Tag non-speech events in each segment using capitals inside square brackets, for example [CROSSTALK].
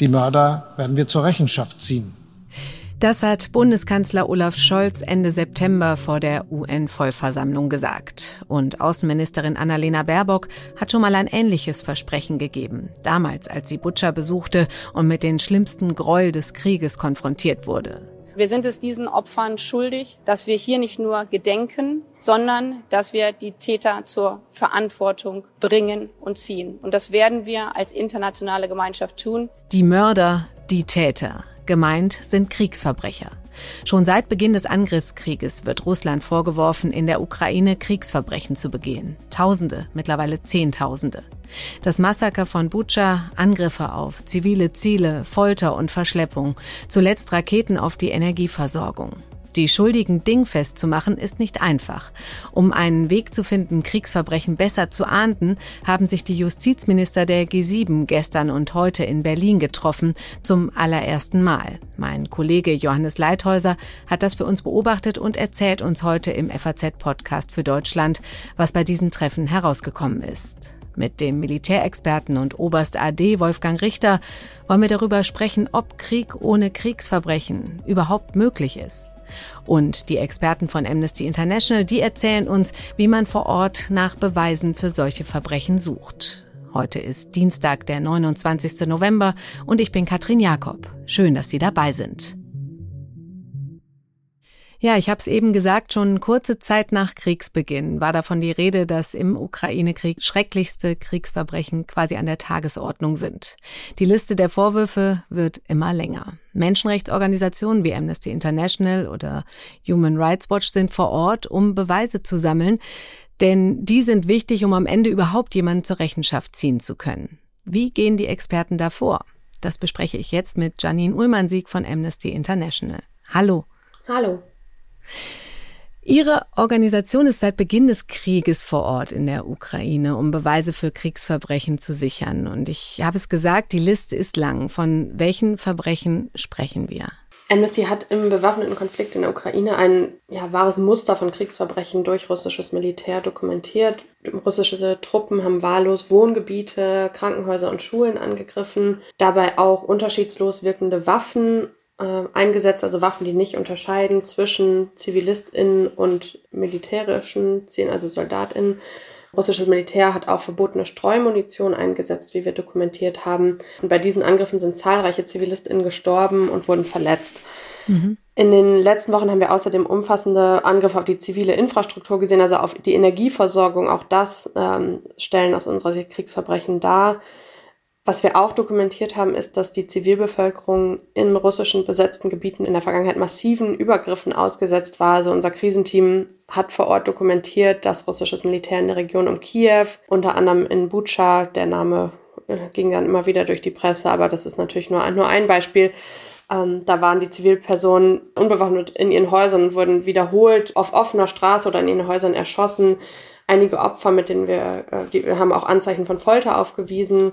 Die Mörder werden wir zur Rechenschaft ziehen. Das hat Bundeskanzler Olaf Scholz Ende September vor der UN-Vollversammlung gesagt. Und Außenministerin Annalena Baerbock hat schon mal ein ähnliches Versprechen gegeben. Damals, als sie Butcher besuchte und mit den schlimmsten Gräuel des Krieges konfrontiert wurde. Wir sind es diesen Opfern schuldig, dass wir hier nicht nur gedenken, sondern dass wir die Täter zur Verantwortung bringen und ziehen. Und das werden wir als internationale Gemeinschaft tun. Die Mörder, die Täter. Gemeint sind Kriegsverbrecher. Schon seit Beginn des Angriffskrieges wird Russland vorgeworfen, in der Ukraine Kriegsverbrechen zu begehen. Tausende, mittlerweile Zehntausende. Das Massaker von Bucha, Angriffe auf zivile Ziele, Folter und Verschleppung, zuletzt Raketen auf die Energieversorgung. Die Schuldigen dingfest zu machen, ist nicht einfach. Um einen Weg zu finden, Kriegsverbrechen besser zu ahnden, haben sich die Justizminister der G7 gestern und heute in Berlin getroffen, zum allerersten Mal. Mein Kollege Johannes Leithäuser hat das für uns beobachtet und erzählt uns heute im FAZ-Podcast für Deutschland, was bei diesen Treffen herausgekommen ist. Mit dem Militärexperten und Oberst AD Wolfgang Richter wollen wir darüber sprechen, ob Krieg ohne Kriegsverbrechen überhaupt möglich ist. Und die Experten von Amnesty International, die erzählen uns, wie man vor Ort nach Beweisen für solche Verbrechen sucht. Heute ist Dienstag, der 29. November und ich bin Katrin Jakob. Schön, dass Sie dabei sind. Ja, ich habe es eben gesagt, schon kurze Zeit nach Kriegsbeginn war davon die Rede, dass im Ukraine-Krieg schrecklichste Kriegsverbrechen quasi an der Tagesordnung sind. Die Liste der Vorwürfe wird immer länger. Menschenrechtsorganisationen wie Amnesty International oder Human Rights Watch sind vor Ort, um Beweise zu sammeln, denn die sind wichtig, um am Ende überhaupt jemanden zur Rechenschaft ziehen zu können. Wie gehen die Experten da vor? Das bespreche ich jetzt mit Janine Ullmann-Sieg von Amnesty International. Hallo. Hallo. Ihre Organisation ist seit Beginn des Krieges vor Ort in der Ukraine, um Beweise für Kriegsverbrechen zu sichern. Und ich habe es gesagt, die Liste ist lang. Von welchen Verbrechen sprechen wir? Amnesty hat im bewaffneten Konflikt in der Ukraine ein ja, wahres Muster von Kriegsverbrechen durch russisches Militär dokumentiert. Russische Truppen haben wahllos Wohngebiete, Krankenhäuser und Schulen angegriffen, dabei auch unterschiedslos wirkende Waffen äh, eingesetzt, also Waffen, die nicht unterscheiden zwischen ZivilistInnen und militärischen Zielen, also SoldatInnen. Russisches Militär hat auch verbotene Streumunition eingesetzt, wie wir dokumentiert haben. Und bei diesen Angriffen sind zahlreiche ZivilistInnen gestorben und wurden verletzt. Mhm. In den letzten Wochen haben wir außerdem umfassende Angriffe auf die zivile Infrastruktur gesehen, also auf die Energieversorgung. Auch das ähm, stellen aus unserer Sicht Kriegsverbrechen dar. Was wir auch dokumentiert haben, ist, dass die Zivilbevölkerung in russischen besetzten Gebieten in der Vergangenheit massiven Übergriffen ausgesetzt war. Also unser Krisenteam hat vor Ort dokumentiert, dass russisches Militär in der Region um Kiew, unter anderem in Bucha, der Name äh, ging dann immer wieder durch die Presse, aber das ist natürlich nur, nur ein Beispiel. Ähm, da waren die Zivilpersonen unbewaffnet in ihren Häusern und wurden wiederholt auf offener Straße oder in ihren Häusern erschossen. Einige Opfer, mit denen wir, äh, die, wir haben auch Anzeichen von Folter aufgewiesen.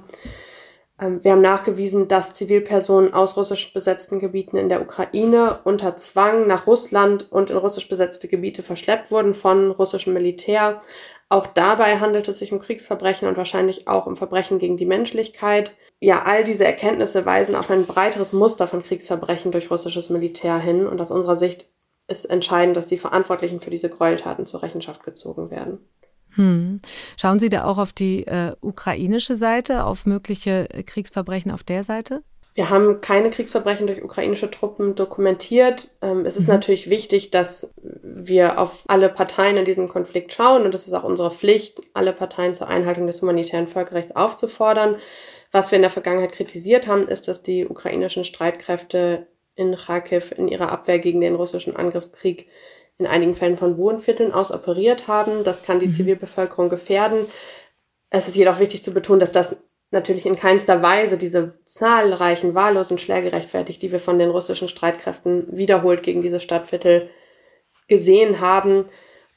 Ähm, wir haben nachgewiesen, dass Zivilpersonen aus russisch besetzten Gebieten in der Ukraine unter Zwang nach Russland und in russisch besetzte Gebiete verschleppt wurden von russischem Militär. Auch dabei handelt es sich um Kriegsverbrechen und wahrscheinlich auch um Verbrechen gegen die Menschlichkeit. Ja, all diese Erkenntnisse weisen auf ein breiteres Muster von Kriegsverbrechen durch russisches Militär hin und aus unserer Sicht ist entscheidend, dass die Verantwortlichen für diese Gräueltaten zur Rechenschaft gezogen werden. Hm. Schauen Sie da auch auf die äh, ukrainische Seite, auf mögliche äh, Kriegsverbrechen auf der Seite? Wir haben keine Kriegsverbrechen durch ukrainische Truppen dokumentiert. Ähm, es ist mhm. natürlich wichtig, dass wir auf alle Parteien in diesem Konflikt schauen und es ist auch unsere Pflicht, alle Parteien zur Einhaltung des humanitären Völkerrechts aufzufordern. Was wir in der Vergangenheit kritisiert haben, ist, dass die ukrainischen Streitkräfte in Kharkiv in ihrer Abwehr gegen den russischen Angriffskrieg in einigen Fällen von Wohnvierteln aus operiert haben. Das kann die mhm. Zivilbevölkerung gefährden. Es ist jedoch wichtig zu betonen, dass das natürlich in keinster Weise diese zahlreichen wahllosen Schläge rechtfertigt, die wir von den russischen Streitkräften wiederholt gegen diese Stadtviertel gesehen haben.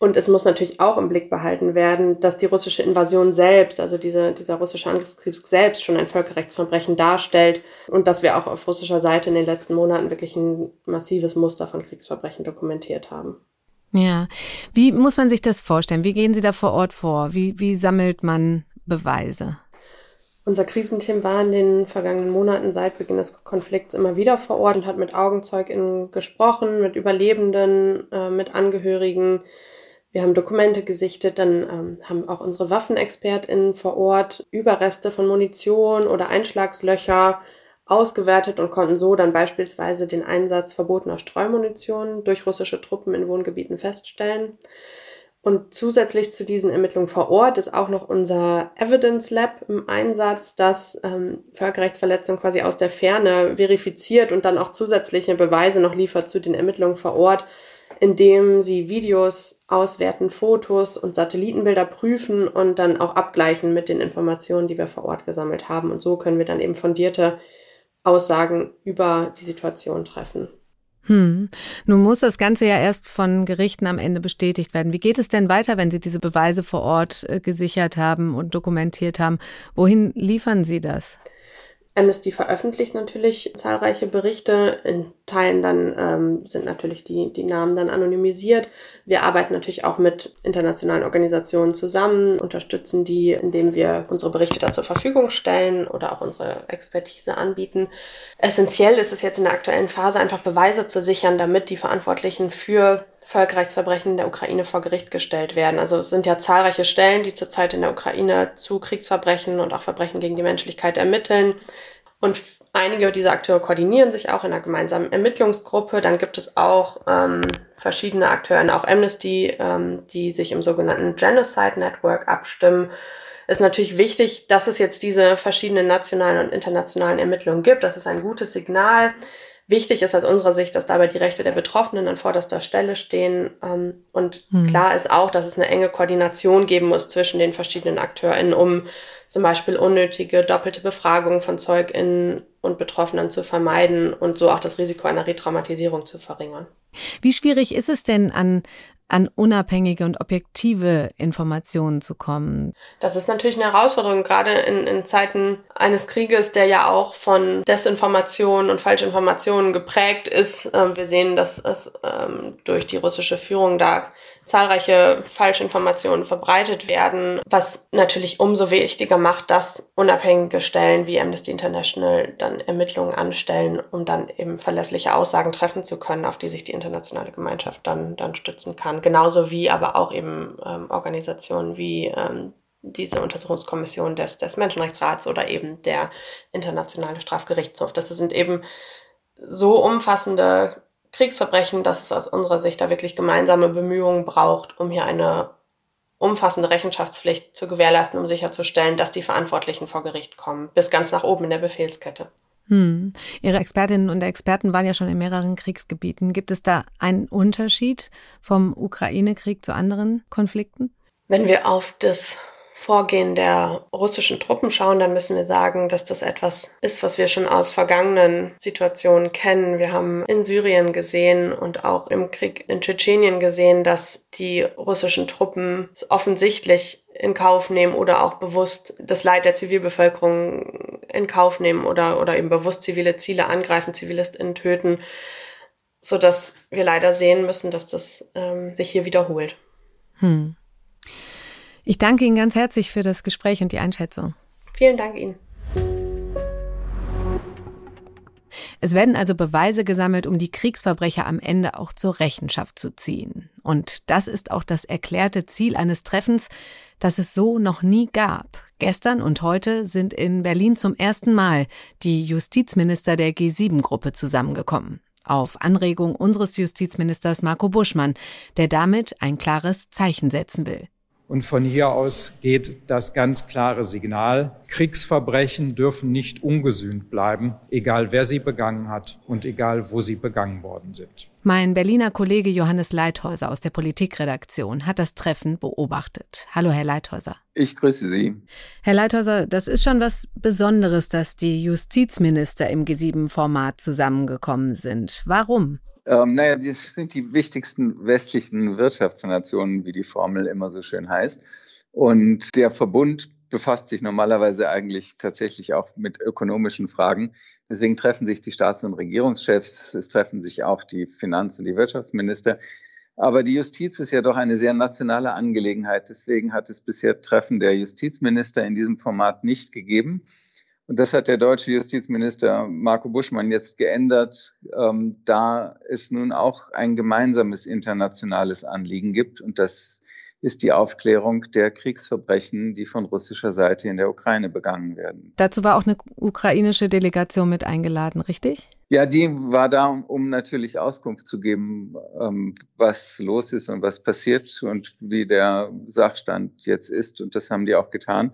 Und es muss natürlich auch im Blick behalten werden, dass die russische Invasion selbst, also diese, dieser russische Angriffskrieg selbst schon ein Völkerrechtsverbrechen darstellt und dass wir auch auf russischer Seite in den letzten Monaten wirklich ein massives Muster von Kriegsverbrechen dokumentiert haben. Ja, wie muss man sich das vorstellen? Wie gehen Sie da vor Ort vor? Wie, wie sammelt man Beweise? Unser Krisenteam war in den vergangenen Monaten seit Beginn des Konflikts immer wieder vor Ort und hat mit AugenzeugInnen gesprochen, mit Überlebenden, äh, mit Angehörigen. Wir haben Dokumente gesichtet, dann ähm, haben auch unsere WaffenexpertInnen vor Ort Überreste von Munition oder Einschlagslöcher ausgewertet und konnten so dann beispielsweise den Einsatz verbotener Streumunition durch russische Truppen in Wohngebieten feststellen. Und zusätzlich zu diesen Ermittlungen vor Ort ist auch noch unser Evidence Lab im Einsatz, das ähm, Völkerrechtsverletzungen quasi aus der Ferne verifiziert und dann auch zusätzliche Beweise noch liefert zu den Ermittlungen vor Ort, indem sie Videos auswerten, Fotos und Satellitenbilder prüfen und dann auch abgleichen mit den Informationen, die wir vor Ort gesammelt haben. Und so können wir dann eben fundierte Aussagen über die Situation treffen. Hm. Nun muss das Ganze ja erst von Gerichten am Ende bestätigt werden. Wie geht es denn weiter, wenn Sie diese Beweise vor Ort äh, gesichert haben und dokumentiert haben? Wohin liefern Sie das? Amnesty veröffentlicht natürlich zahlreiche Berichte. In Teilen dann ähm, sind natürlich die, die Namen dann anonymisiert. Wir arbeiten natürlich auch mit internationalen Organisationen zusammen, unterstützen die, indem wir unsere Berichte da zur Verfügung stellen oder auch unsere Expertise anbieten. Essentiell ist es jetzt in der aktuellen Phase einfach Beweise zu sichern, damit die Verantwortlichen für Völkerrechtsverbrechen in der Ukraine vor Gericht gestellt werden. Also es sind ja zahlreiche Stellen, die zurzeit in der Ukraine zu Kriegsverbrechen und auch Verbrechen gegen die Menschlichkeit ermitteln. Und einige dieser Akteure koordinieren sich auch in einer gemeinsamen Ermittlungsgruppe. Dann gibt es auch ähm, verschiedene Akteure, auch Amnesty, ähm, die sich im sogenannten Genocide Network abstimmen. Ist natürlich wichtig, dass es jetzt diese verschiedenen nationalen und internationalen Ermittlungen gibt. Das ist ein gutes Signal. Wichtig ist aus unserer Sicht, dass dabei die Rechte der Betroffenen an vorderster Stelle stehen. Ähm, und hm. klar ist auch, dass es eine enge Koordination geben muss zwischen den verschiedenen AkteurInnen, um zum Beispiel unnötige doppelte Befragungen von ZeugInnen und Betroffenen zu vermeiden und so auch das Risiko einer Retraumatisierung zu verringern. Wie schwierig ist es denn, an an unabhängige und objektive Informationen zu kommen. Das ist natürlich eine Herausforderung, gerade in, in Zeiten eines Krieges, der ja auch von Desinformation und Falschinformationen geprägt ist. Ähm, wir sehen, dass es ähm, durch die russische Führung da zahlreiche Falschinformationen verbreitet werden, was natürlich umso wichtiger macht, dass unabhängige Stellen wie Amnesty International dann Ermittlungen anstellen, um dann eben verlässliche Aussagen treffen zu können, auf die sich die internationale Gemeinschaft dann, dann stützen kann. Genauso wie aber auch eben ähm, Organisationen wie ähm, diese Untersuchungskommission des, des Menschenrechtsrats oder eben der Internationale Strafgerichtshof. Das sind eben so umfassende Kriegsverbrechen, dass es aus unserer Sicht da wirklich gemeinsame Bemühungen braucht, um hier eine umfassende Rechenschaftspflicht zu gewährleisten, um sicherzustellen, dass die Verantwortlichen vor Gericht kommen, bis ganz nach oben in der Befehlskette. Hm. Ihre Expertinnen und Experten waren ja schon in mehreren Kriegsgebieten. Gibt es da einen Unterschied vom Ukraine-Krieg zu anderen Konflikten? Wenn wir auf das Vorgehen der russischen Truppen schauen, dann müssen wir sagen, dass das etwas ist, was wir schon aus vergangenen Situationen kennen. Wir haben in Syrien gesehen und auch im Krieg in Tschetschenien gesehen, dass die russischen Truppen offensichtlich in Kauf nehmen oder auch bewusst das Leid der Zivilbevölkerung in Kauf nehmen oder, oder eben bewusst zivile Ziele angreifen, ZivilistInnen töten, so dass wir leider sehen müssen, dass das ähm, sich hier wiederholt. Hm. Ich danke Ihnen ganz herzlich für das Gespräch und die Einschätzung. Vielen Dank Ihnen. Es werden also Beweise gesammelt, um die Kriegsverbrecher am Ende auch zur Rechenschaft zu ziehen. Und das ist auch das erklärte Ziel eines Treffens, das es so noch nie gab. Gestern und heute sind in Berlin zum ersten Mal die Justizminister der G7-Gruppe zusammengekommen. Auf Anregung unseres Justizministers Marco Buschmann, der damit ein klares Zeichen setzen will. Und von hier aus geht das ganz klare Signal, Kriegsverbrechen dürfen nicht ungesühnt bleiben, egal wer sie begangen hat und egal wo sie begangen worden sind. Mein Berliner Kollege Johannes Leithäuser aus der Politikredaktion hat das Treffen beobachtet. Hallo, Herr Leithäuser. Ich grüße Sie. Herr Leithäuser, das ist schon was Besonderes, dass die Justizminister im G7-Format zusammengekommen sind. Warum? Ähm, naja, das sind die wichtigsten westlichen Wirtschaftsnationen, wie die Formel immer so schön heißt. Und der Verbund befasst sich normalerweise eigentlich tatsächlich auch mit ökonomischen Fragen. Deswegen treffen sich die Staats- und Regierungschefs, es treffen sich auch die Finanz- und die Wirtschaftsminister. Aber die Justiz ist ja doch eine sehr nationale Angelegenheit. Deswegen hat es bisher Treffen der Justizminister in diesem Format nicht gegeben. Und das hat der deutsche Justizminister Marco Buschmann jetzt geändert, ähm, da es nun auch ein gemeinsames internationales Anliegen gibt. Und das ist die Aufklärung der Kriegsverbrechen, die von russischer Seite in der Ukraine begangen werden. Dazu war auch eine ukrainische Delegation mit eingeladen, richtig? Ja, die war da, um natürlich Auskunft zu geben, ähm, was los ist und was passiert und wie der Sachstand jetzt ist. Und das haben die auch getan.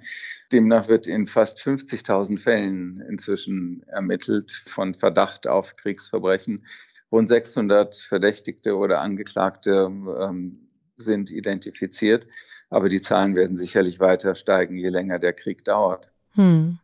Demnach wird in fast 50.000 Fällen inzwischen ermittelt von Verdacht auf Kriegsverbrechen. Rund 600 Verdächtigte oder Angeklagte ähm, sind identifiziert. Aber die Zahlen werden sicherlich weiter steigen, je länger der Krieg dauert. Hm.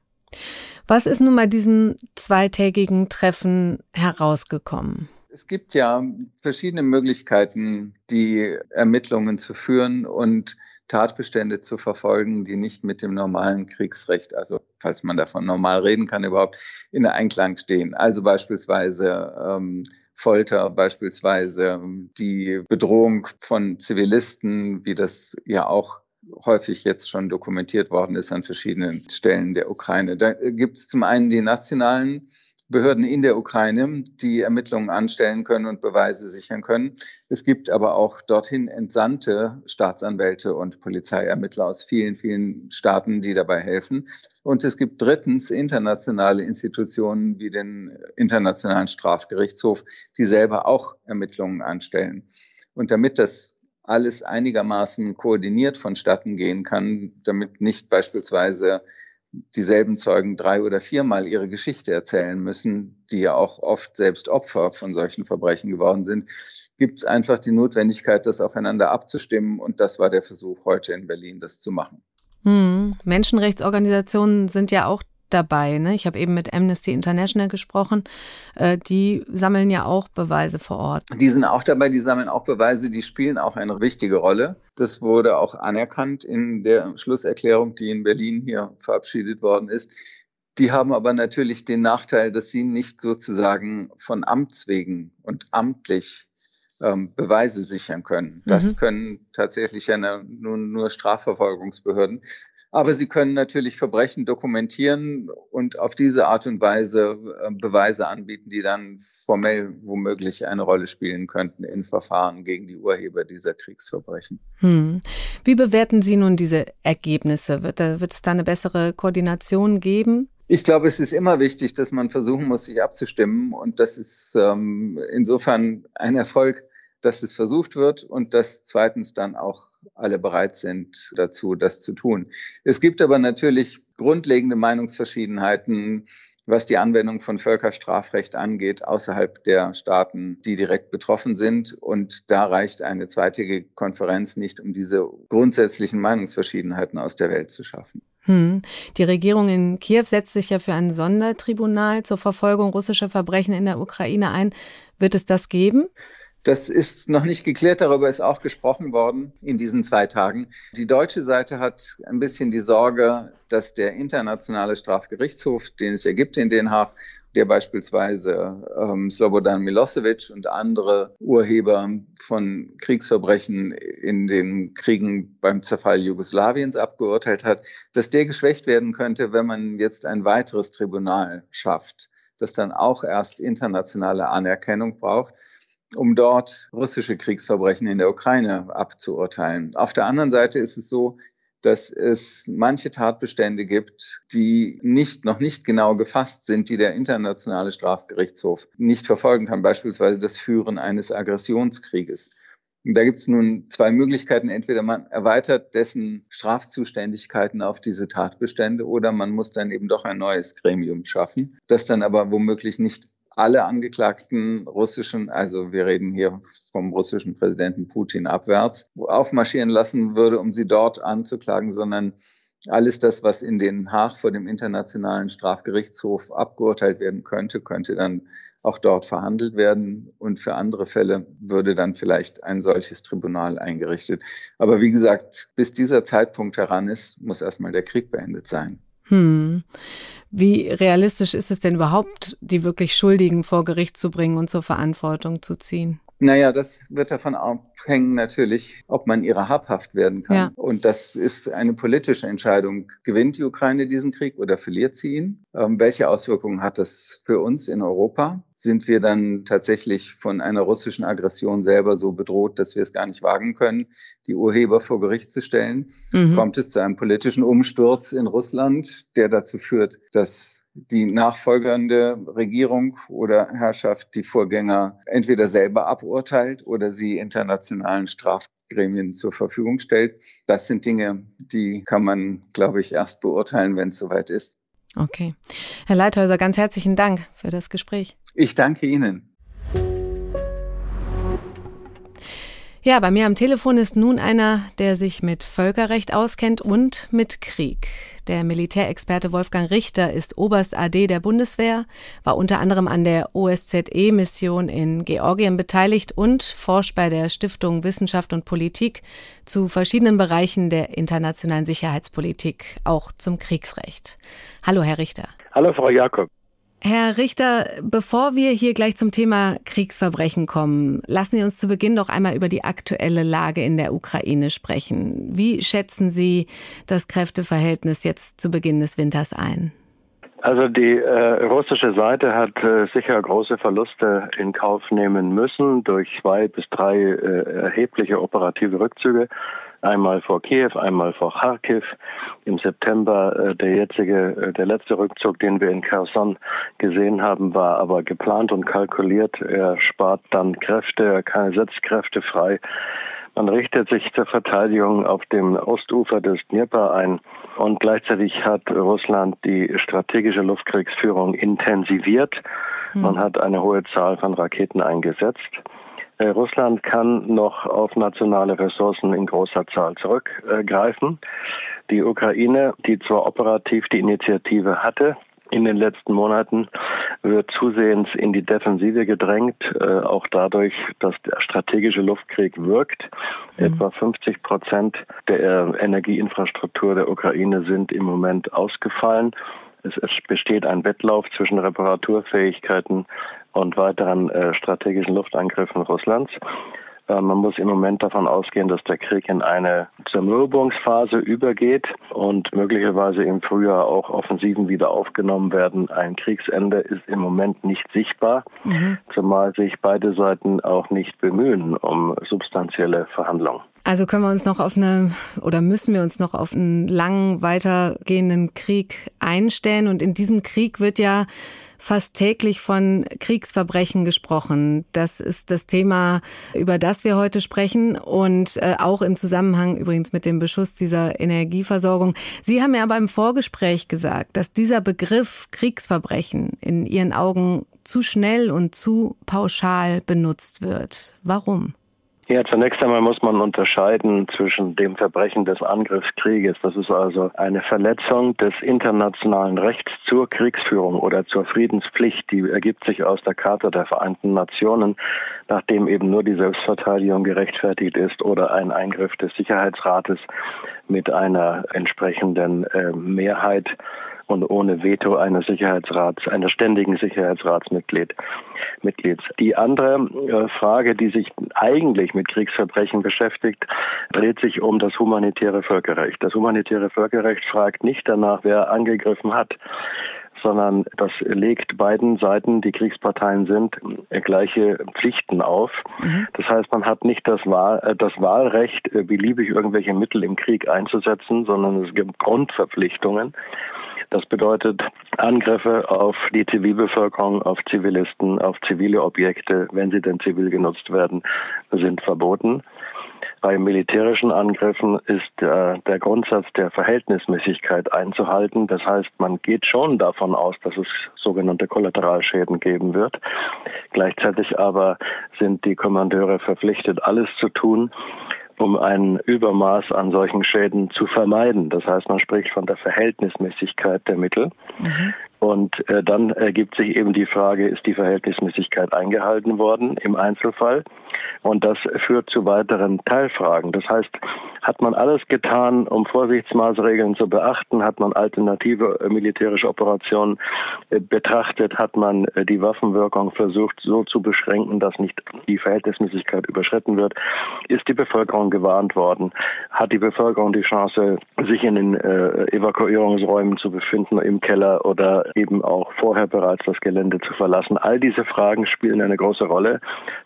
Was ist nun bei diesem zweitägigen Treffen herausgekommen? Es gibt ja verschiedene Möglichkeiten, die Ermittlungen zu führen und Tatbestände zu verfolgen, die nicht mit dem normalen Kriegsrecht, also falls man davon normal reden kann, überhaupt in Einklang stehen. Also beispielsweise ähm, Folter beispielsweise, die Bedrohung von Zivilisten, wie das ja auch häufig jetzt schon dokumentiert worden ist an verschiedenen Stellen der Ukraine. Da gibt es zum einen die nationalen Behörden in der Ukraine, die Ermittlungen anstellen können und Beweise sichern können. Es gibt aber auch dorthin entsandte Staatsanwälte und Polizeiermittler aus vielen, vielen Staaten, die dabei helfen. Und es gibt drittens internationale Institutionen wie den Internationalen Strafgerichtshof, die selber auch Ermittlungen anstellen. Und damit das alles einigermaßen koordiniert vonstatten gehen kann, damit nicht beispielsweise dieselben Zeugen drei oder viermal ihre Geschichte erzählen müssen, die ja auch oft selbst Opfer von solchen Verbrechen geworden sind, gibt es einfach die Notwendigkeit, das aufeinander abzustimmen. Und das war der Versuch heute in Berlin, das zu machen. Hm. Menschenrechtsorganisationen sind ja auch dabei. Ne? Ich habe eben mit Amnesty International gesprochen. Äh, die sammeln ja auch Beweise vor Ort. Die sind auch dabei, die sammeln auch Beweise, die spielen auch eine wichtige Rolle. Das wurde auch anerkannt in der Schlusserklärung, die in Berlin hier verabschiedet worden ist. Die haben aber natürlich den Nachteil, dass sie nicht sozusagen von Amts wegen und amtlich ähm, Beweise sichern können. Das mhm. können tatsächlich ja nun nur Strafverfolgungsbehörden. Aber sie können natürlich Verbrechen dokumentieren und auf diese Art und Weise äh, Beweise anbieten, die dann formell womöglich eine Rolle spielen könnten in Verfahren gegen die Urheber dieser Kriegsverbrechen. Hm. Wie bewerten Sie nun diese Ergebnisse? Wird, wird es da eine bessere Koordination geben? Ich glaube, es ist immer wichtig, dass man versuchen muss, sich abzustimmen. Und das ist ähm, insofern ein Erfolg, dass es versucht wird und dass zweitens dann auch alle bereit sind dazu, das zu tun. Es gibt aber natürlich grundlegende Meinungsverschiedenheiten, was die Anwendung von Völkerstrafrecht angeht, außerhalb der Staaten, die direkt betroffen sind. Und da reicht eine zweitägige Konferenz nicht, um diese grundsätzlichen Meinungsverschiedenheiten aus der Welt zu schaffen. Hm. Die Regierung in Kiew setzt sich ja für ein Sondertribunal zur Verfolgung russischer Verbrechen in der Ukraine ein. Wird es das geben? Das ist noch nicht geklärt, darüber ist auch gesprochen worden in diesen zwei Tagen. Die deutsche Seite hat ein bisschen die Sorge, dass der internationale Strafgerichtshof, den es ja gibt in Den Haag, der beispielsweise ähm, Slobodan Milosevic und andere Urheber von Kriegsverbrechen in den Kriegen beim Zerfall Jugoslawiens abgeurteilt hat, dass der geschwächt werden könnte, wenn man jetzt ein weiteres Tribunal schafft, das dann auch erst internationale Anerkennung braucht um dort russische Kriegsverbrechen in der Ukraine abzuurteilen. Auf der anderen Seite ist es so, dass es manche Tatbestände gibt, die nicht, noch nicht genau gefasst sind, die der internationale Strafgerichtshof nicht verfolgen kann, beispielsweise das Führen eines Aggressionskrieges. Und da gibt es nun zwei Möglichkeiten. Entweder man erweitert dessen Strafzuständigkeiten auf diese Tatbestände oder man muss dann eben doch ein neues Gremium schaffen, das dann aber womöglich nicht alle angeklagten russischen, also wir reden hier vom russischen Präsidenten Putin abwärts, aufmarschieren lassen würde, um sie dort anzuklagen, sondern alles das, was in Den Haag vor dem Internationalen Strafgerichtshof abgeurteilt werden könnte, könnte dann auch dort verhandelt werden. Und für andere Fälle würde dann vielleicht ein solches Tribunal eingerichtet. Aber wie gesagt, bis dieser Zeitpunkt heran ist, muss erstmal der Krieg beendet sein. Hm. Wie realistisch ist es denn überhaupt, die wirklich Schuldigen vor Gericht zu bringen und zur Verantwortung zu ziehen? Naja, das wird davon abhängen natürlich, ob man ihrer habhaft werden kann. Ja. Und das ist eine politische Entscheidung. Gewinnt die Ukraine diesen Krieg oder verliert sie ihn? Ähm, welche Auswirkungen hat das für uns in Europa? Sind wir dann tatsächlich von einer russischen Aggression selber so bedroht, dass wir es gar nicht wagen können, die Urheber vor Gericht zu stellen? Mhm. Kommt es zu einem politischen Umsturz in Russland, der dazu führt, dass die nachfolgende Regierung oder Herrschaft die Vorgänger entweder selber aburteilt oder sie internationalen Strafgremien zur Verfügung stellt. Das sind Dinge, die kann man, glaube ich, erst beurteilen, wenn es soweit ist. Okay. Herr Leithäuser, ganz herzlichen Dank für das Gespräch. Ich danke Ihnen. Ja, bei mir am Telefon ist nun einer, der sich mit Völkerrecht auskennt und mit Krieg. Der Militärexperte Wolfgang Richter ist Oberst AD der Bundeswehr, war unter anderem an der OSZE-Mission in Georgien beteiligt und forscht bei der Stiftung Wissenschaft und Politik zu verschiedenen Bereichen der internationalen Sicherheitspolitik, auch zum Kriegsrecht. Hallo, Herr Richter. Hallo, Frau Jakob. Herr Richter, bevor wir hier gleich zum Thema Kriegsverbrechen kommen, lassen Sie uns zu Beginn doch einmal über die aktuelle Lage in der Ukraine sprechen. Wie schätzen Sie das Kräfteverhältnis jetzt zu Beginn des Winters ein? Also die äh, russische Seite hat äh, sicher große Verluste in Kauf nehmen müssen durch zwei bis drei äh, erhebliche operative Rückzüge einmal vor Kiew, einmal vor Kharkiv. Im September äh, der jetzige, äh, der letzte Rückzug, den wir in Kherson gesehen haben, war aber geplant und kalkuliert. Er spart dann Kräfte, er setzt Kräfte frei. Man richtet sich zur Verteidigung auf dem Ostufer des Dnieper ein und gleichzeitig hat Russland die strategische Luftkriegsführung intensiviert. Hm. Man hat eine hohe Zahl von Raketen eingesetzt. Äh, Russland kann noch auf nationale Ressourcen in großer Zahl zurückgreifen. Die Ukraine, die zwar operativ die Initiative hatte, in den letzten Monaten wird zusehends in die Defensive gedrängt, äh, auch dadurch, dass der strategische Luftkrieg wirkt. Mhm. Etwa 50 Prozent der Energieinfrastruktur der Ukraine sind im Moment ausgefallen. Es, es besteht ein Wettlauf zwischen Reparaturfähigkeiten und weiteren äh, strategischen Luftangriffen Russlands. Äh, man muss im Moment davon ausgehen, dass der Krieg in eine Zermürbungsphase übergeht und möglicherweise im Frühjahr auch Offensiven wieder aufgenommen werden. Ein Kriegsende ist im Moment nicht sichtbar, mhm. zumal sich beide Seiten auch nicht bemühen um substanzielle Verhandlungen. Also können wir uns noch auf eine oder müssen wir uns noch auf einen langen weitergehenden Krieg einstellen und in diesem Krieg wird ja fast täglich von Kriegsverbrechen gesprochen. Das ist das Thema, über das wir heute sprechen und äh, auch im Zusammenhang übrigens mit dem Beschuss dieser Energieversorgung. Sie haben ja aber im Vorgespräch gesagt, dass dieser Begriff Kriegsverbrechen in Ihren Augen zu schnell und zu pauschal benutzt wird. Warum? Ja, zunächst einmal muss man unterscheiden zwischen dem Verbrechen des Angriffskrieges. Das ist also eine Verletzung des internationalen Rechts zur Kriegsführung oder zur Friedenspflicht. Die ergibt sich aus der Charta der Vereinten Nationen, nachdem eben nur die Selbstverteidigung gerechtfertigt ist oder ein Eingriff des Sicherheitsrates mit einer entsprechenden äh, Mehrheit und ohne Veto eines Sicherheitsrats, eines ständigen Sicherheitsratsmitglied. Mitglieds. Die andere äh, Frage, die sich eigentlich mit Kriegsverbrechen beschäftigt, dreht sich um das humanitäre Völkerrecht. Das humanitäre Völkerrecht fragt nicht danach, wer angegriffen hat, sondern das legt beiden Seiten, die Kriegsparteien sind, gleiche Pflichten auf. Mhm. Das heißt, man hat nicht das, Wahl, äh, das Wahlrecht, äh, beliebig irgendwelche Mittel im Krieg einzusetzen, sondern es gibt Grundverpflichtungen. Das bedeutet Angriffe auf die Zivilbevölkerung, auf Zivilisten, auf zivile Objekte, wenn sie denn zivil genutzt werden, sind verboten. Bei militärischen Angriffen ist äh, der Grundsatz der Verhältnismäßigkeit einzuhalten. Das heißt, man geht schon davon aus, dass es sogenannte Kollateralschäden geben wird. Gleichzeitig aber sind die Kommandeure verpflichtet, alles zu tun, um ein Übermaß an solchen Schäden zu vermeiden. Das heißt, man spricht von der Verhältnismäßigkeit der Mittel. Mhm. Und äh, dann ergibt sich eben die Frage, ist die Verhältnismäßigkeit eingehalten worden im Einzelfall? Und das führt zu weiteren Teilfragen. Das heißt, hat man alles getan, um Vorsichtsmaßregeln zu beachten? Hat man alternative äh, militärische Operationen äh, betrachtet? Hat man äh, die Waffenwirkung versucht, so zu beschränken, dass nicht die Verhältnismäßigkeit überschritten wird? Ist die Bevölkerung gewarnt worden? Hat die Bevölkerung die Chance, sich in den äh, Evakuierungsräumen zu befinden, im Keller oder eben auch vorher bereits das Gelände zu verlassen? All diese Fragen spielen eine große Rolle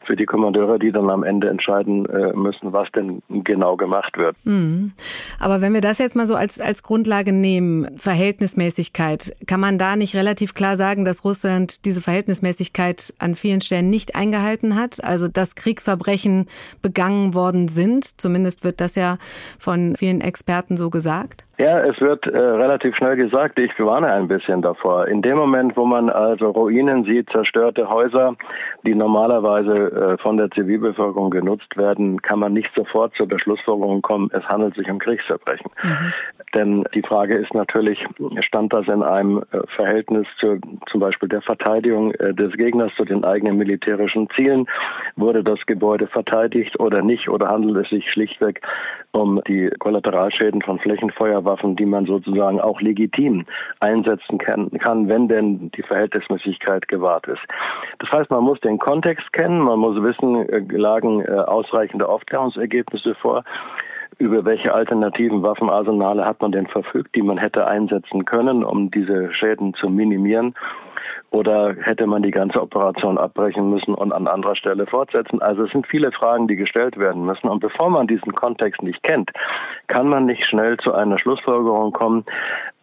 für die Kommandeure, die dann am Ende entscheiden äh, müssen, was denn genau gemacht wird. Mhm. Aber wenn wir das jetzt mal so als, als Grundlage nehmen, Verhältnismäßigkeit, kann man da nicht relativ klar sagen, dass Russland diese Verhältnismäßigkeit an vielen Stellen nicht eingehalten hat? Also dass Kriegsverbrechen begangen worden sind, zumindest wird das ja von vielen Experten so gesagt? Ja, es wird äh, relativ schnell gesagt, ich warne ein bisschen davor. In dem Moment, wo man also Ruinen sieht, zerstörte Häuser, die normalerweise äh, von der Zivilbevölkerung genutzt werden, kann man nicht sofort zur Beschlussfolgerung kommen, es handelt sich um Kriegsverbrechen. Mhm. Denn die Frage ist natürlich, stand das in einem äh, Verhältnis zu zum Beispiel der Verteidigung äh, des Gegners zu den eigenen militärischen Zielen? Wurde das Gebäude verteidigt oder nicht? Oder handelt es sich schlichtweg um die Kollateralschäden von Flächenfeuerwaffen? Waffen, die man sozusagen auch legitim einsetzen kann, wenn denn die Verhältnismäßigkeit gewahrt ist. Das heißt, man muss den Kontext kennen, man muss wissen, äh, lagen ausreichende Aufklärungsergebnisse vor über welche alternativen Waffenarsenale hat man denn verfügt, die man hätte einsetzen können, um diese Schäden zu minimieren? Oder hätte man die ganze Operation abbrechen müssen und an anderer Stelle fortsetzen? Also es sind viele Fragen, die gestellt werden müssen. Und bevor man diesen Kontext nicht kennt, kann man nicht schnell zu einer Schlussfolgerung kommen.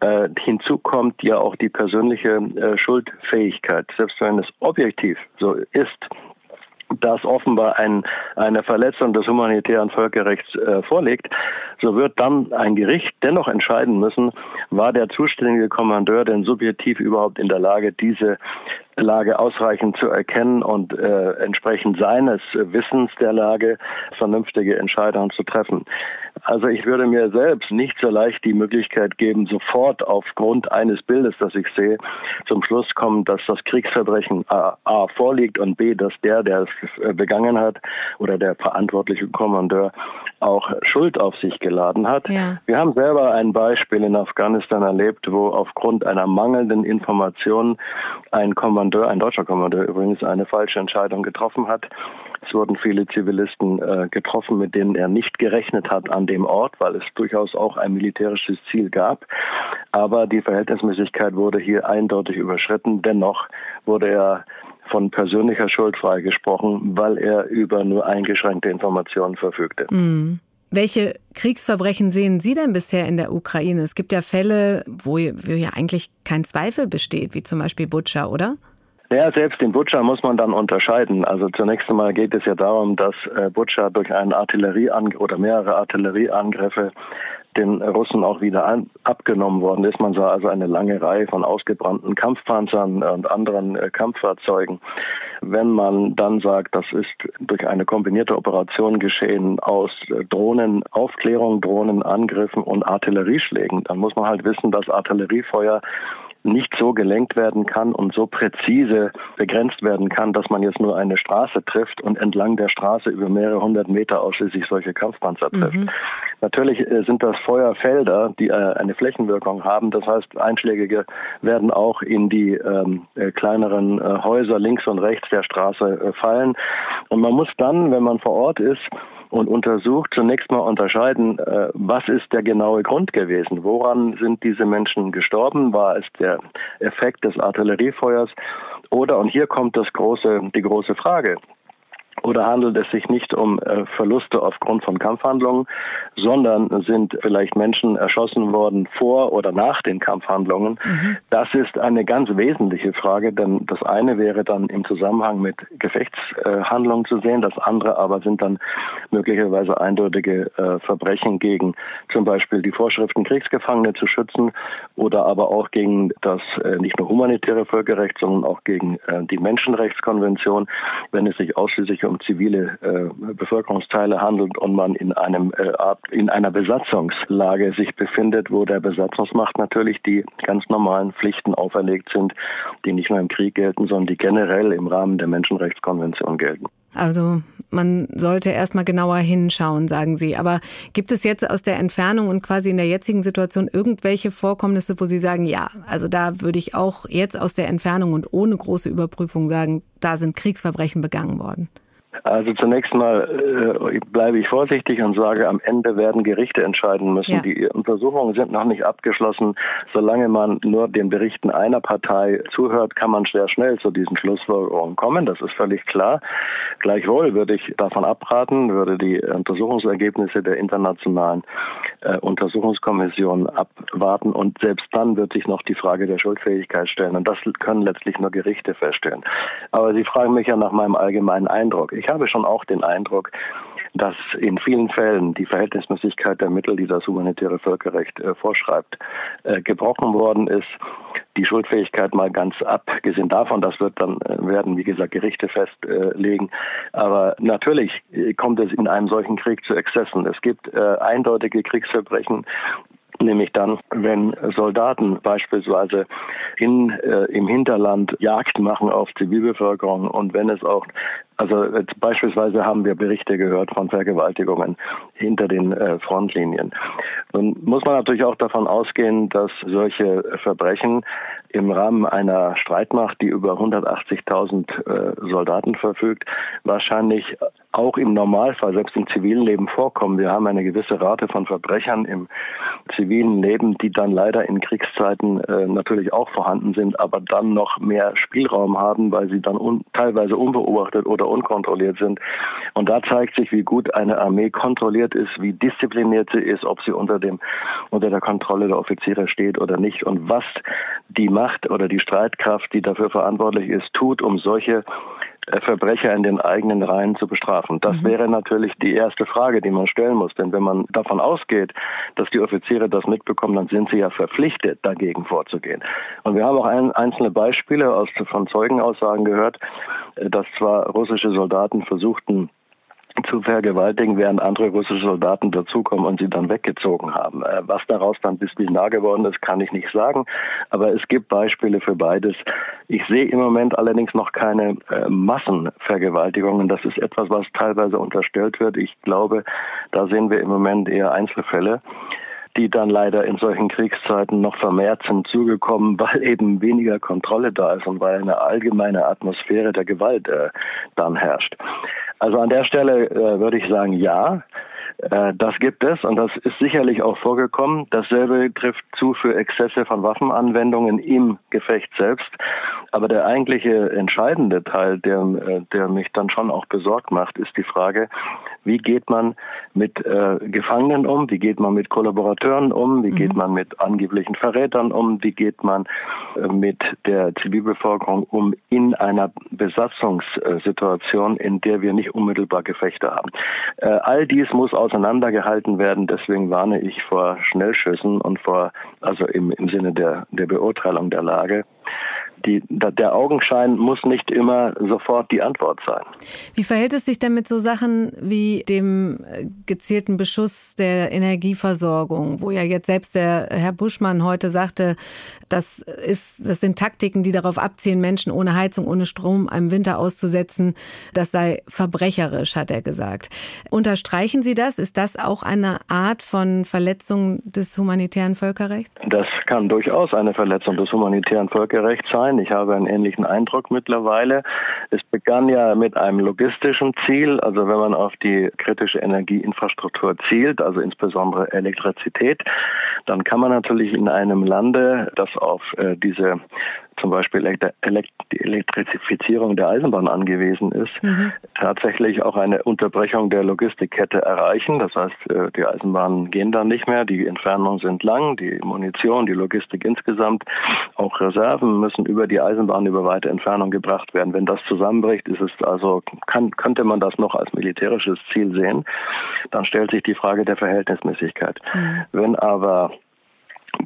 Äh, hinzu kommt ja auch die persönliche äh, Schuldfähigkeit. Selbst wenn es objektiv so ist, dass offenbar ein, eine Verletzung des humanitären Völkerrechts äh, vorliegt, so wird dann ein Gericht dennoch entscheiden müssen, war der zuständige Kommandeur denn subjektiv überhaupt in der Lage, diese Lage ausreichend zu erkennen und äh, entsprechend seines Wissens der Lage vernünftige Entscheidungen zu treffen. Also ich würde mir selbst nicht so leicht die Möglichkeit geben, sofort aufgrund eines Bildes, das ich sehe, zum Schluss kommen, dass das Kriegsverbrechen A, A vorliegt und B, dass der, der es begangen hat oder der verantwortliche Kommandeur auch Schuld auf sich geladen hat. Ja. Wir haben selber ein Beispiel in Afghanistan erlebt, wo aufgrund einer mangelnden Information ein Kommandeur, ein deutscher Kommandeur übrigens, eine falsche Entscheidung getroffen hat. Es wurden viele Zivilisten äh, getroffen, mit denen er nicht gerechnet hat an dem Ort, weil es durchaus auch ein militärisches Ziel gab. Aber die Verhältnismäßigkeit wurde hier eindeutig überschritten. Dennoch wurde er von persönlicher Schuld freigesprochen, weil er über nur eingeschränkte Informationen verfügte. Mhm. Welche Kriegsverbrechen sehen Sie denn bisher in der Ukraine? Es gibt ja Fälle, wo, ja eigentlich kein Zweifel besteht, wie zum Beispiel Butscha, oder? Ja, selbst in Butscha muss man dann unterscheiden. Also zunächst einmal geht es ja darum, dass äh, Butscha durch einen Artillerieangriff oder mehrere Artillerieangriffe den Russen auch wieder an, abgenommen worden ist. Man sah also eine lange Reihe von ausgebrannten Kampfpanzern und anderen äh, Kampffahrzeugen. Wenn man dann sagt, das ist durch eine kombinierte Operation geschehen aus äh, Drohnenaufklärung, Drohnenangriffen und Artillerieschlägen, dann muss man halt wissen, dass Artilleriefeuer nicht so gelenkt werden kann und so präzise begrenzt werden kann, dass man jetzt nur eine Straße trifft und entlang der Straße über mehrere hundert Meter ausschließlich solche Kampfpanzer trifft. Mhm. Natürlich äh, sind das Feuerfelder, die äh, eine Flächenwirkung haben. Das heißt, Einschläge werden auch in die ähm, äh, kleineren Häuser links und rechts der Straße fallen. Und man muss dann, wenn man vor Ort ist, und untersucht zunächst mal unterscheiden, äh, was ist der genaue Grund gewesen? Woran sind diese Menschen gestorben? War es der Effekt des Artilleriefeuers? Oder, und hier kommt das große, die große Frage, oder handelt es sich nicht um äh, Verluste aufgrund von Kampfhandlungen, sondern sind vielleicht Menschen erschossen worden vor oder nach den Kampfhandlungen? Mhm. Das ist eine ganz wesentliche Frage, denn das eine wäre dann im Zusammenhang mit Gefechtshandlungen zu sehen, das andere aber sind dann möglicherweise eindeutige äh, Verbrechen gegen zum Beispiel die Vorschriften, Kriegsgefangene zu schützen oder aber auch gegen das äh, nicht nur humanitäre Völkerrecht, sondern auch gegen die Menschenrechtskonvention, wenn es sich ausschließlich um zivile äh, Bevölkerungsteile handelt und man in einem äh, in einer Besatzungslage sich befindet, wo der Besatzungsmacht natürlich die ganz normalen Pflichten auferlegt sind, die nicht nur im Krieg gelten, sondern die generell im Rahmen der Menschenrechtskonvention gelten. Also man sollte erstmal genauer hinschauen, sagen Sie. Aber gibt es jetzt aus der Entfernung und quasi in der jetzigen Situation irgendwelche Vorkommnisse, wo Sie sagen, ja, also da würde ich auch jetzt aus der Entfernung und ohne große Überprüfung sagen, da sind Kriegsverbrechen begangen worden? Also zunächst mal äh, bleibe ich vorsichtig und sage, am Ende werden Gerichte entscheiden müssen. Ja. Die Untersuchungen sind noch nicht abgeschlossen. Solange man nur den Berichten einer Partei zuhört, kann man sehr schnell zu diesen Schlussfolgerungen kommen. Das ist völlig klar. Gleichwohl würde ich davon abraten, würde die Untersuchungsergebnisse der internationalen äh, Untersuchungskommission abwarten und selbst dann wird sich noch die Frage der Schuldfähigkeit stellen. Und das können letztlich nur Gerichte feststellen. Aber Sie fragen mich ja nach meinem allgemeinen Eindruck. Ich habe schon auch den Eindruck, dass in vielen Fällen die Verhältnismäßigkeit der Mittel, die das humanitäre Völkerrecht äh, vorschreibt, äh, gebrochen worden ist. Die Schuldfähigkeit mal ganz abgesehen davon, das wird dann äh, werden, wie gesagt, Gerichte festlegen. Aber natürlich äh, kommt es in einem solchen Krieg zu Exzessen. Es gibt äh, eindeutige Kriegsverbrechen, nämlich dann, wenn Soldaten beispielsweise in, äh, im Hinterland Jagd machen auf Zivilbevölkerung und wenn es auch also beispielsweise haben wir Berichte gehört von Vergewaltigungen hinter den äh, Frontlinien. Nun muss man natürlich auch davon ausgehen, dass solche Verbrechen im Rahmen einer Streitmacht, die über 180.000 äh, Soldaten verfügt, wahrscheinlich auch im Normalfall, selbst im zivilen Leben vorkommen. Wir haben eine gewisse Rate von Verbrechern im zivilen Leben, die dann leider in Kriegszeiten äh, natürlich auch vorhanden sind, aber dann noch mehr Spielraum haben, weil sie dann un teilweise unbeobachtet oder unkontrolliert sind. Und da zeigt sich, wie gut eine Armee kontrolliert ist, wie diszipliniert sie ist, ob sie unter dem unter der Kontrolle der Offiziere steht oder nicht und was die Macht oder die Streitkraft, die dafür verantwortlich ist, tut, um solche Verbrecher in den eigenen Reihen zu bestrafen. Das mhm. wäre natürlich die erste Frage, die man stellen muss. Denn wenn man davon ausgeht, dass die Offiziere das mitbekommen, dann sind sie ja verpflichtet, dagegen vorzugehen. Und wir haben auch ein, einzelne Beispiele aus, von Zeugenaussagen gehört, äh, dass zwar russische Soldaten versuchten, zu vergewaltigen, während andere russische Soldaten dazukommen und sie dann weggezogen haben. Äh, was daraus dann bis nah geworden ist, kann ich nicht sagen. Aber es gibt Beispiele für beides. Ich sehe im Moment allerdings noch keine äh, Massenvergewaltigungen. Das ist etwas, was teilweise unterstellt wird. Ich glaube, da sehen wir im Moment eher Einzelfälle die dann leider in solchen Kriegszeiten noch vermehrt sind zugekommen, [LAUGHS] weil eben weniger Kontrolle da ist und weil eine allgemeine Atmosphäre der Gewalt äh, dann herrscht. Also an der Stelle äh, würde ich sagen, ja, das gibt es und das ist sicherlich auch vorgekommen. Dasselbe trifft zu für Exzesse von Waffenanwendungen im Gefecht selbst. Aber der eigentliche entscheidende Teil, der, äh, der mich dann schon auch besorgt macht, ist die Frage, wie geht man mit äh, Gefangenen um, wie geht man mit Kollaborateuren um, wie mhm. geht man mit angeblichen Verrätern um, wie geht man äh, mit der Zivilbevölkerung um in einer Besatzungssituation, in der wir nicht unmittelbar Gefechte haben. Äh, all dies muss auseinandergehalten werden, deswegen warne ich vor Schnellschüssen und vor, also im, im Sinne der, der Beurteilung der Lage die, der Augenschein muss nicht immer sofort die Antwort sein. Wie verhält es sich denn mit so Sachen wie dem äh, gezielten Beschuss der Energieversorgung, wo ja jetzt selbst der Herr Buschmann heute sagte, das, ist, das sind Taktiken, die darauf abzielen, Menschen ohne Heizung, ohne Strom einem Winter auszusetzen. Das sei verbrecherisch, hat er gesagt. Unterstreichen Sie das? Ist das auch eine Art von Verletzung des humanitären Völkerrechts? Das kann durchaus eine Verletzung des humanitären Völkerrechts sein. Ich habe einen ähnlichen Eindruck mittlerweile. Es begann ja mit einem logistischen Ziel, also wenn man auf die kritische Energieinfrastruktur zielt, also insbesondere Elektrizität, dann kann man natürlich in einem Lande, das auf äh, diese zum Beispiel die Elektrifizierung der Eisenbahn angewiesen ist, mhm. tatsächlich auch eine Unterbrechung der Logistikkette erreichen. Das heißt, äh, die Eisenbahnen gehen dann nicht mehr, die Entfernungen sind lang, die Munition, die Logistik insgesamt, auch Reserven müssen über die Eisenbahn über weite Entfernung gebracht werden. Wenn das zusammenbricht, ist es also, kann, könnte man das noch als militärisches Ziel sehen. Dann stellt sich die Frage der Verhältnismäßigkeit. Mhm. Wenn aber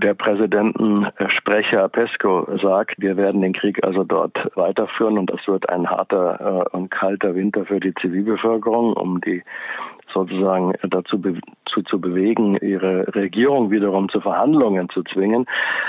der Präsidentensprecher Pesco sagt, wir werden den Krieg also dort weiterführen und das wird ein harter äh, und kalter Winter für die Zivilbevölkerung, um die sozusagen dazu be zu, zu bewegen, ihre Regierung wiederum zu Verhandlungen zu zwingen,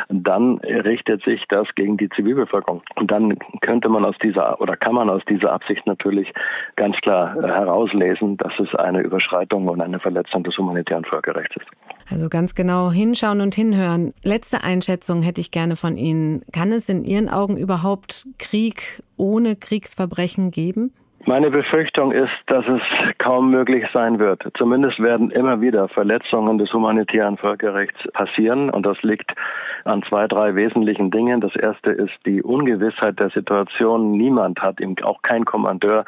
dann richtet sich das gegen die Zivilbevölkerung. Und dann könnte man aus dieser oder kann man aus dieser Absicht natürlich ganz klar herauslesen, dass es eine Überschreitung und eine Verletzung des humanitären Völkerrechts ist. Also ganz genau hinschauen und hinhören. Letzte Einschätzung hätte ich gerne von Ihnen. Kann es in Ihren Augen überhaupt Krieg ohne Kriegsverbrechen geben? Meine Befürchtung ist, dass es kaum möglich sein wird. Zumindest werden immer wieder Verletzungen des humanitären Völkerrechts passieren und das liegt an zwei, drei wesentlichen Dingen. Das erste ist die Ungewissheit der Situation. Niemand hat, auch kein Kommandeur,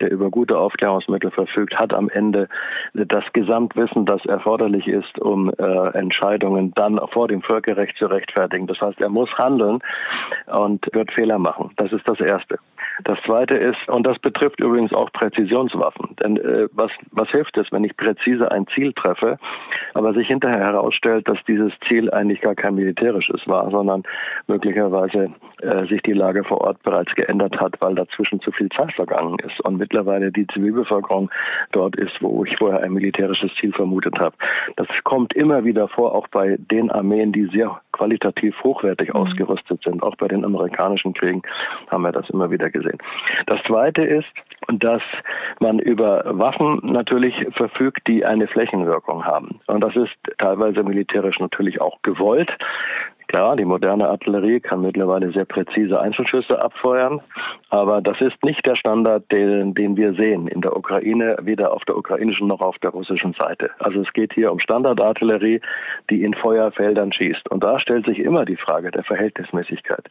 der über gute Aufklärungsmittel verfügt, hat am Ende das Gesamtwissen, das erforderlich ist, um äh, Entscheidungen dann vor dem Völkerrecht zu rechtfertigen. Das heißt, er muss handeln und wird Fehler machen. Das ist das Erste. Das Zweite ist, und das betrifft übrigens auch Präzisionswaffen, denn äh, was, was hilft es, wenn ich präzise ein Ziel treffe, aber sich hinterher herausstellt, dass dieses Ziel eigentlich gar kein militärisches war, sondern möglicherweise äh, sich die Lage vor Ort bereits geändert hat, weil dazwischen zu viel Zeit vergangen ist und mittlerweile die Zivilbevölkerung dort ist, wo ich vorher ein militärisches Ziel vermutet habe. Das kommt immer wieder vor, auch bei den Armeen, die sehr qualitativ hochwertig mhm. ausgerüstet sind. Auch bei den amerikanischen Kriegen haben wir das immer wieder gesehen. Das Zweite ist, dass man über Waffen natürlich verfügt, die eine Flächenwirkung haben. Und das ist teilweise militärisch natürlich auch gewollt. Klar, die moderne Artillerie kann mittlerweile sehr präzise Einzelschüsse abfeuern, aber das ist nicht der Standard, den, den wir sehen in der Ukraine, weder auf der ukrainischen noch auf der russischen Seite. Also es geht hier um Standardartillerie, die in Feuerfeldern schießt. Und da stellt sich immer die Frage der Verhältnismäßigkeit.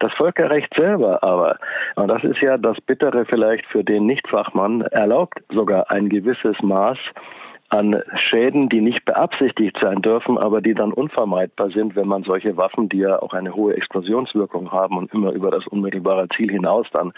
Das Völkerrecht selber aber, und das ist ja das Bittere vielleicht für den Nichtfachmann, erlaubt sogar ein gewisses Maß an Schäden, die nicht beabsichtigt sein dürfen, aber die dann unvermeidbar sind, wenn man solche Waffen, die ja auch eine hohe Explosionswirkung haben und immer über das unmittelbare Ziel hinaus dann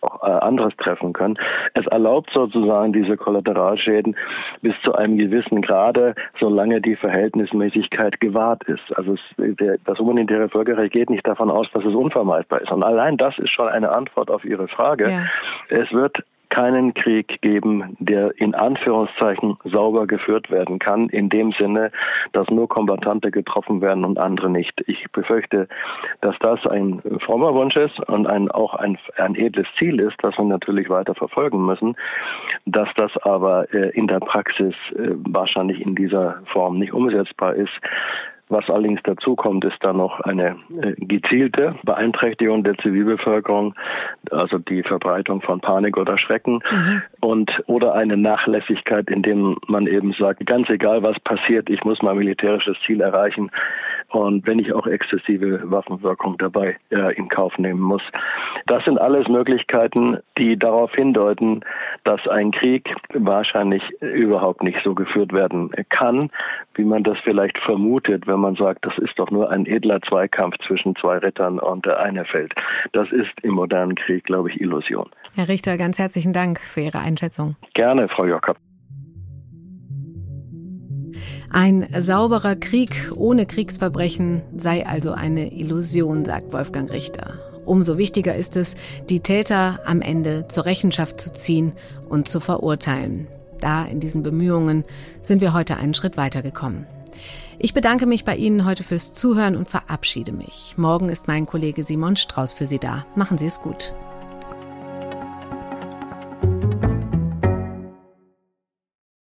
auch äh, anderes treffen können. Es erlaubt sozusagen diese Kollateralschäden bis zu einem gewissen Grade, solange die Verhältnismäßigkeit gewahrt ist. Also es, der, das humanitäre Völkerrecht geht nicht davon aus, dass es unvermeidbar ist. Und allein das ist schon eine Antwort auf Ihre Frage. Ja. Es wird keinen Krieg geben, der in Anführungszeichen sauber geführt werden kann, in dem Sinne, dass nur Kombatante getroffen werden und andere nicht. Ich befürchte, dass das ein frommer Wunsch ist und ein, auch ein, ein edles Ziel ist, das wir natürlich weiter verfolgen müssen, dass das aber äh, in der Praxis äh, wahrscheinlich in dieser Form nicht umsetzbar ist. Was allerdings dazu kommt, ist dann noch eine äh, gezielte Beeinträchtigung der Zivilbevölkerung, also die Verbreitung von Panik oder Schrecken mhm. und oder eine Nachlässigkeit, indem man eben sagt, ganz egal was passiert, ich muss mein militärisches Ziel erreichen und wenn ich auch exzessive Waffenwirkung dabei äh, in Kauf nehmen muss. Das sind alles Möglichkeiten, die darauf hindeuten, dass ein Krieg wahrscheinlich überhaupt nicht so geführt werden kann, wie man das vielleicht vermutet, wenn man sagt, das ist doch nur ein edler Zweikampf zwischen zwei Rittern und der eine fällt. Das ist im modernen Krieg, glaube ich, Illusion. Herr Richter, ganz herzlichen Dank für Ihre Einschätzung. Gerne, Frau Jocker. Ein sauberer Krieg ohne Kriegsverbrechen sei also eine Illusion, sagt Wolfgang Richter. Umso wichtiger ist es, die Täter am Ende zur Rechenschaft zu ziehen und zu verurteilen. Da in diesen Bemühungen sind wir heute einen Schritt weitergekommen. Ich bedanke mich bei Ihnen heute fürs Zuhören und verabschiede mich. Morgen ist mein Kollege Simon Strauß für Sie da. Machen Sie es gut.